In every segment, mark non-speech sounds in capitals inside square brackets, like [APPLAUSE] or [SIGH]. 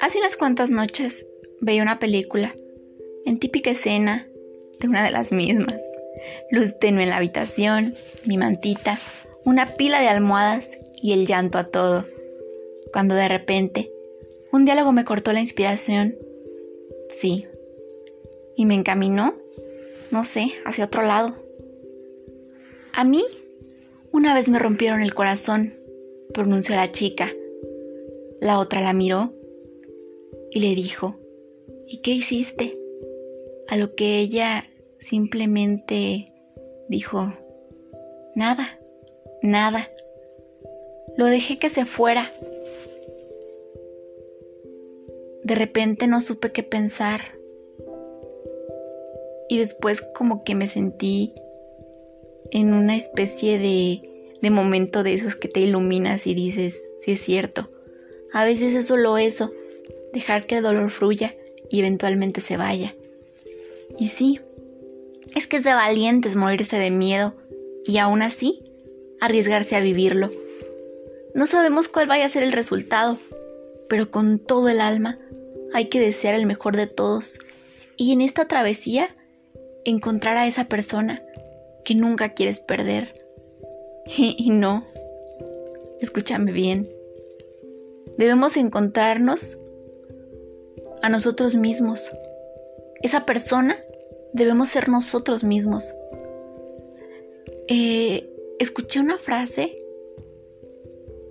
Hace unas cuantas noches veía una película en típica escena de una de las mismas. Luz tenue en la habitación, mi mantita, una pila de almohadas y el llanto a todo. Cuando de repente un diálogo me cortó la inspiración. Sí. Y me encaminó, no sé, hacia otro lado. A mí, una vez me rompieron el corazón, pronunció la chica. La otra la miró y le dijo, ¿y qué hiciste? A lo que ella simplemente dijo, nada, nada. Lo dejé que se fuera. De repente no supe qué pensar. Y después como que me sentí en una especie de, de momento de esos que te iluminas y dices, sí es cierto. A veces es solo eso, dejar que el dolor fluya y eventualmente se vaya. Y sí, es que es de valientes morirse de miedo y aún así arriesgarse a vivirlo. No sabemos cuál vaya a ser el resultado, pero con todo el alma hay que desear el mejor de todos y en esta travesía encontrar a esa persona que nunca quieres perder. [LAUGHS] Y, no, escúchame bien, debemos encontrarnos a nosotros mismos. Esa persona debemos ser nosotros mismos. Eh, escuché una frase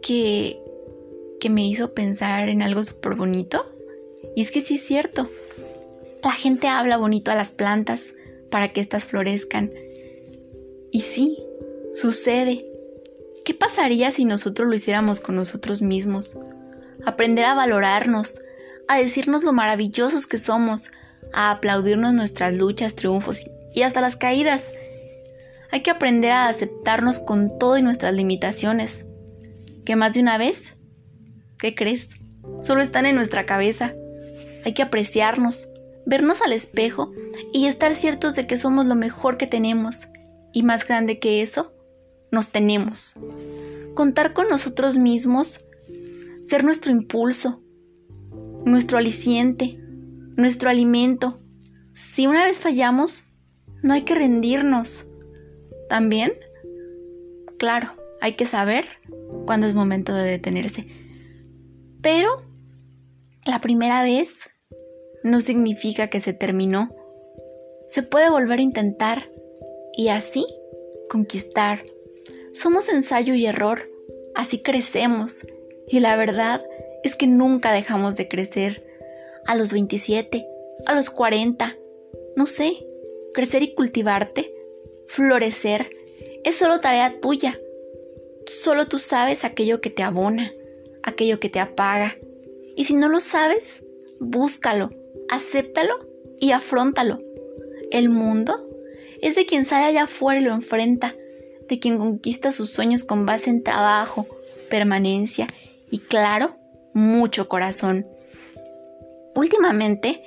que, que me hizo pensar en algo súper bonito. Y es que sí es cierto. La gente habla bonito a las plantas para que éstas florezcan. Y sí, sucede. ¿Qué pasaría si nosotros lo hiciéramos con nosotros mismos? Aprender a valorarnos, a decirnos lo maravillosos que somos, a aplaudirnos nuestras luchas, triunfos y hasta las caídas. Hay que aprender a aceptarnos con todo y nuestras limitaciones. ¿Que más de una vez? ¿Qué crees? Solo están en nuestra cabeza. Hay que apreciarnos, vernos al espejo y estar ciertos de que somos lo mejor que tenemos. Y más grande que eso, nos tenemos. Contar con nosotros mismos, ser nuestro impulso, nuestro aliciente, nuestro alimento. Si una vez fallamos, no hay que rendirnos. También, claro, hay que saber cuándo es momento de detenerse. Pero la primera vez no significa que se terminó. Se puede volver a intentar y así conquistar. Somos ensayo y error, así crecemos. Y la verdad es que nunca dejamos de crecer. A los 27, a los 40, no sé, crecer y cultivarte, florecer, es solo tarea tuya. Solo tú sabes aquello que te abona, aquello que te apaga. Y si no lo sabes, búscalo, acéptalo y afrontalo. El mundo es de quien sale allá afuera y lo enfrenta, de quien conquista sus sueños con base en trabajo, permanencia y claro, mucho corazón. Últimamente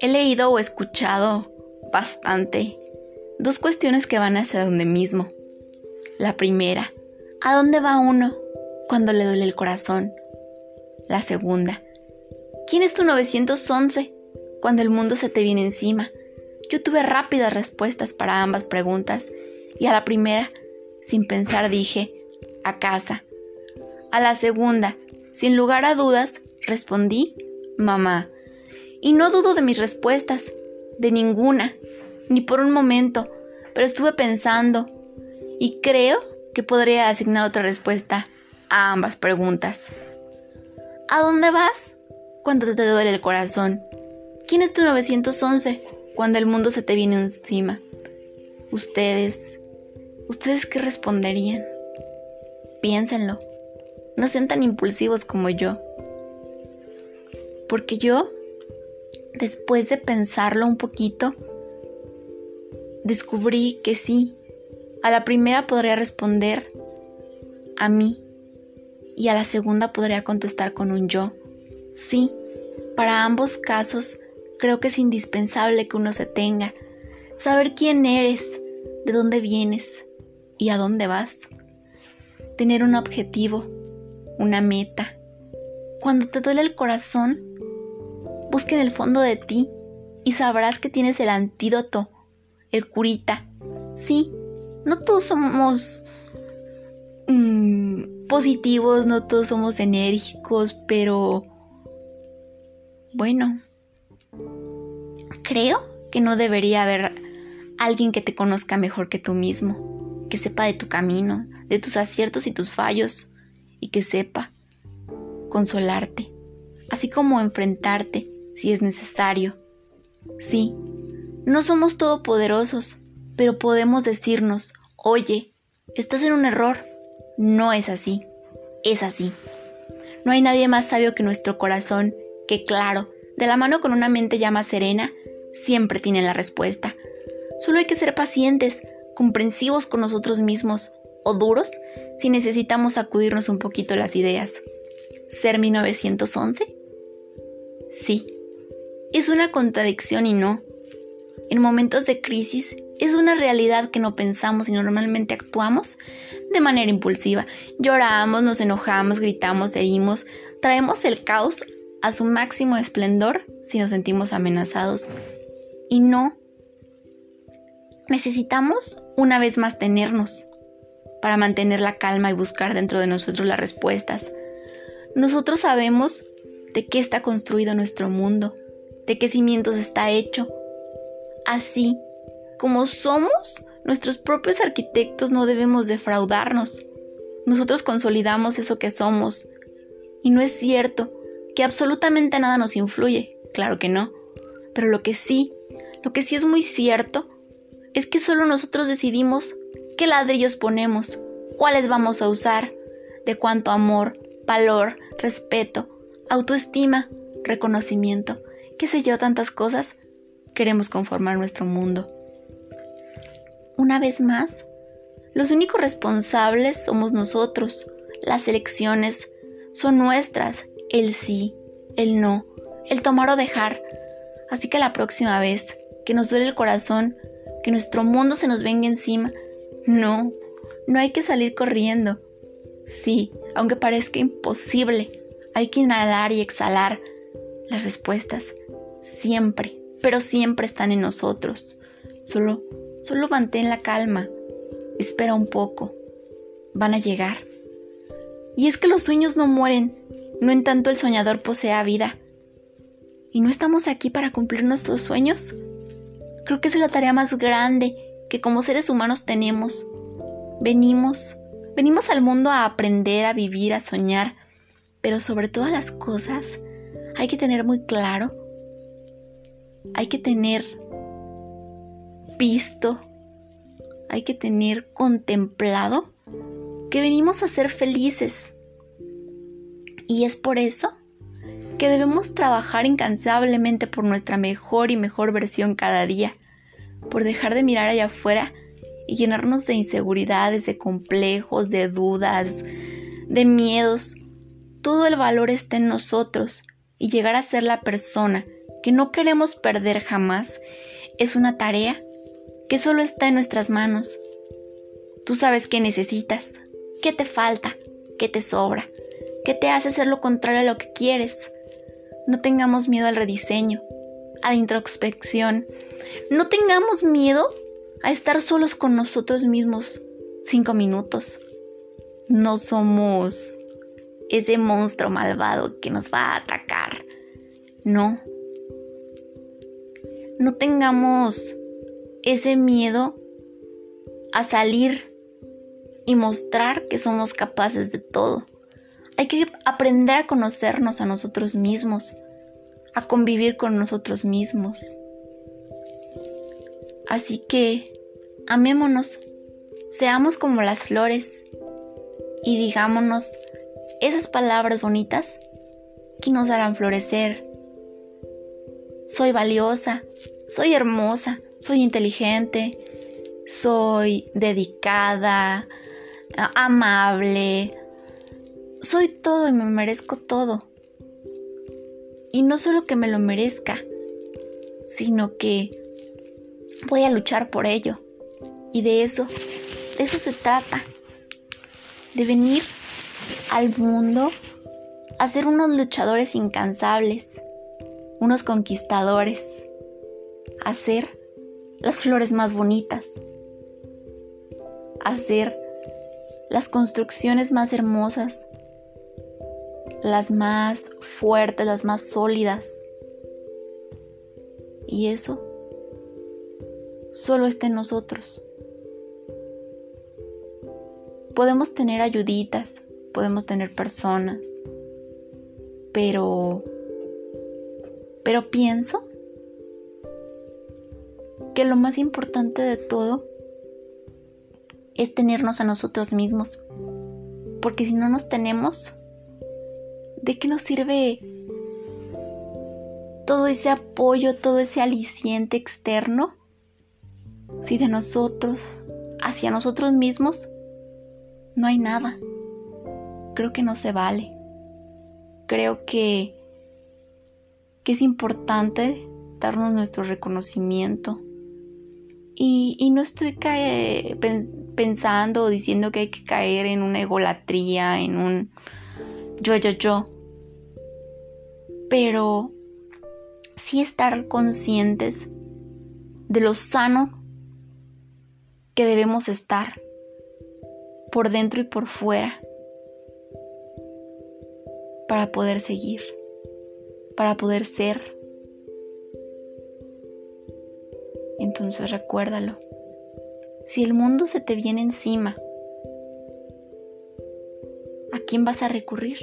he leído o escuchado bastante dos cuestiones que van hacia donde mismo. La primera, ¿a dónde va uno cuando le duele el corazón? La segunda, ¿quién es tu 911 cuando el mundo se te viene encima? Yo tuve rápidas respuestas para ambas preguntas y a la primera, sin pensar, dije, a casa. A la segunda, sin lugar a dudas, respondí, mamá. Y no dudo de mis respuestas, de ninguna, ni por un momento, pero estuve pensando y creo que podría asignar otra respuesta a ambas preguntas. ¿A dónde vas cuando te duele el corazón? ¿Quién es tu 911 cuando el mundo se te viene encima? Ustedes, ¿ustedes qué responderían? Piénsenlo. No sean tan impulsivos como yo. Porque yo, después de pensarlo un poquito, descubrí que sí, a la primera podría responder a mí y a la segunda podría contestar con un yo. Sí, para ambos casos creo que es indispensable que uno se tenga, saber quién eres, de dónde vienes y a dónde vas. tener un objetivo, una meta. Cuando te duele el corazón, busca en el fondo de ti y sabrás que tienes el antídoto, el curita. Sí, no todos somos mm, positivos, no todos somos enérgicos, pero bueno, creo que no debería haber alguien que te conozca mejor que tú mismo, que sepa de tu camino, de tus aciertos y tus fallos, y que sepa consolarte, así como enfrentarte si es necesario. Sí, no somos todopoderosos, pero podemos decirnos, oye, estás en un error. No es así, es así. No hay nadie más sabio que nuestro corazón, que claro, de la mano con una mente ya más serena, siempre tiene la respuesta. Solo hay que ser pacientes, comprensivos con nosotros mismos, o duros si necesitamos sacudirnos un poquito las ideas. ¿Ser 1911? Sí, es una contradicción y no. En momentos de crisis es una realidad que no pensamos y normalmente actuamos de manera impulsiva. Lloramos, nos enojamos, gritamos, herimos, traemos el caos a su máximo esplendor si nos sentimos amenazados. Y no. Necesitamos una vez más tenernos para mantener la calma y buscar dentro de nosotros las respuestas. Nosotros sabemos de qué está construido nuestro mundo, de qué cimientos está hecho. Así como somos nuestros propios arquitectos, no debemos defraudarnos. Nosotros consolidamos eso que somos. Y no es cierto que absolutamente nada nos influye, claro que no. Pero lo que sí, lo que sí es muy cierto, es que solo nosotros decidimos qué ladrillos ponemos, cuáles vamos a usar, de cuánto amor, valor, respeto, autoestima, reconocimiento, qué sé yo, tantas cosas, queremos conformar nuestro mundo. Una vez más, los únicos responsables somos nosotros. Las elecciones son nuestras, el sí, el no, el tomar o dejar. Así que la próxima vez que nos duele el corazón, que nuestro mundo se nos venga encima, no, no hay que salir corriendo. Sí, aunque parezca imposible, hay que inhalar y exhalar. Las respuestas siempre, pero siempre están en nosotros. Solo, solo mantén la calma. Espera un poco. Van a llegar. Y es que los sueños no mueren, no en tanto el soñador posea vida. ¿Y no estamos aquí para cumplir nuestros sueños? Creo que es la tarea más grande que como seres humanos tenemos. Venimos, venimos al mundo a aprender, a vivir, a soñar, pero sobre todas las cosas hay que tener muy claro, hay que tener visto, hay que tener contemplado que venimos a ser felices. Y es por eso que debemos trabajar incansablemente por nuestra mejor y mejor versión cada día por dejar de mirar allá afuera y llenarnos de inseguridades, de complejos, de dudas, de miedos. Todo el valor está en nosotros y llegar a ser la persona que no queremos perder jamás es una tarea que solo está en nuestras manos. Tú sabes qué necesitas, qué te falta, qué te sobra, qué te hace hacer lo contrario a lo que quieres. No tengamos miedo al rediseño, a la introspección. No tengamos miedo a estar solos con nosotros mismos cinco minutos. No somos ese monstruo malvado que nos va a atacar. No. No tengamos ese miedo a salir y mostrar que somos capaces de todo. Hay que aprender a conocernos a nosotros mismos a convivir con nosotros mismos. Así que amémonos, seamos como las flores y digámonos esas palabras bonitas que nos harán florecer. Soy valiosa, soy hermosa, soy inteligente, soy dedicada, amable, soy todo y me merezco todo. Y no solo que me lo merezca, sino que voy a luchar por ello. Y de eso, de eso se trata. de venir al mundo a ser unos luchadores incansables, unos conquistadores, a ser las flores más bonitas, a ser las construcciones más hermosas, las más fuertes, las más sólidas. Y eso solo está en nosotros. Podemos tener ayuditas, podemos tener personas, pero pero pienso que lo más importante de todo es tenernos a nosotros mismos. Porque si no nos tenemos, ¿de qué nos sirve todo ese apoyo, todo ese aliciente externo? Si de nosotros, hacia nosotros mismos, no hay nada. Creo que no se vale. Creo que, que es importante darnos nuestro reconocimiento. Y, y no estoy pensando o diciendo que hay que caer en una egolatría, en un yo, yo, yo. Pero sí estar conscientes de lo sano que debemos estar por dentro y por fuera para poder seguir, para poder ser. Entonces recuérdalo. Si el mundo se te viene encima, ¿a quién vas a recurrir?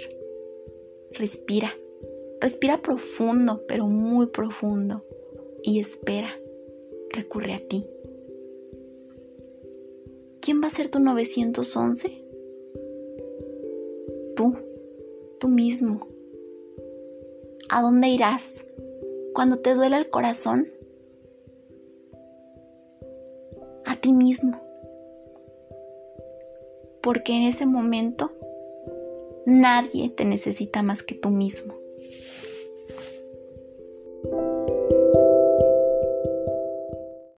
Respira. Respira profundo, pero muy profundo. Y espera. Recurre a ti. ¿Quién va a ser tu 911? Tú, tú mismo. ¿A dónde irás cuando te duela el corazón? A ti mismo. Porque en ese momento nadie te necesita más que tú mismo.